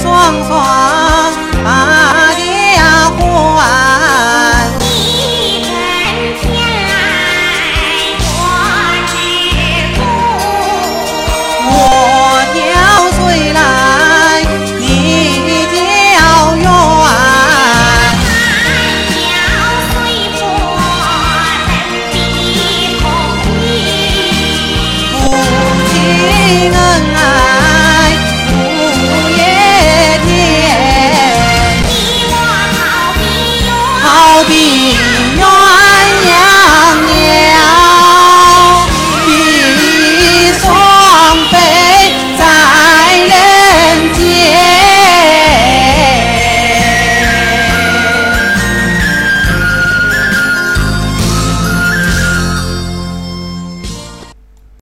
双双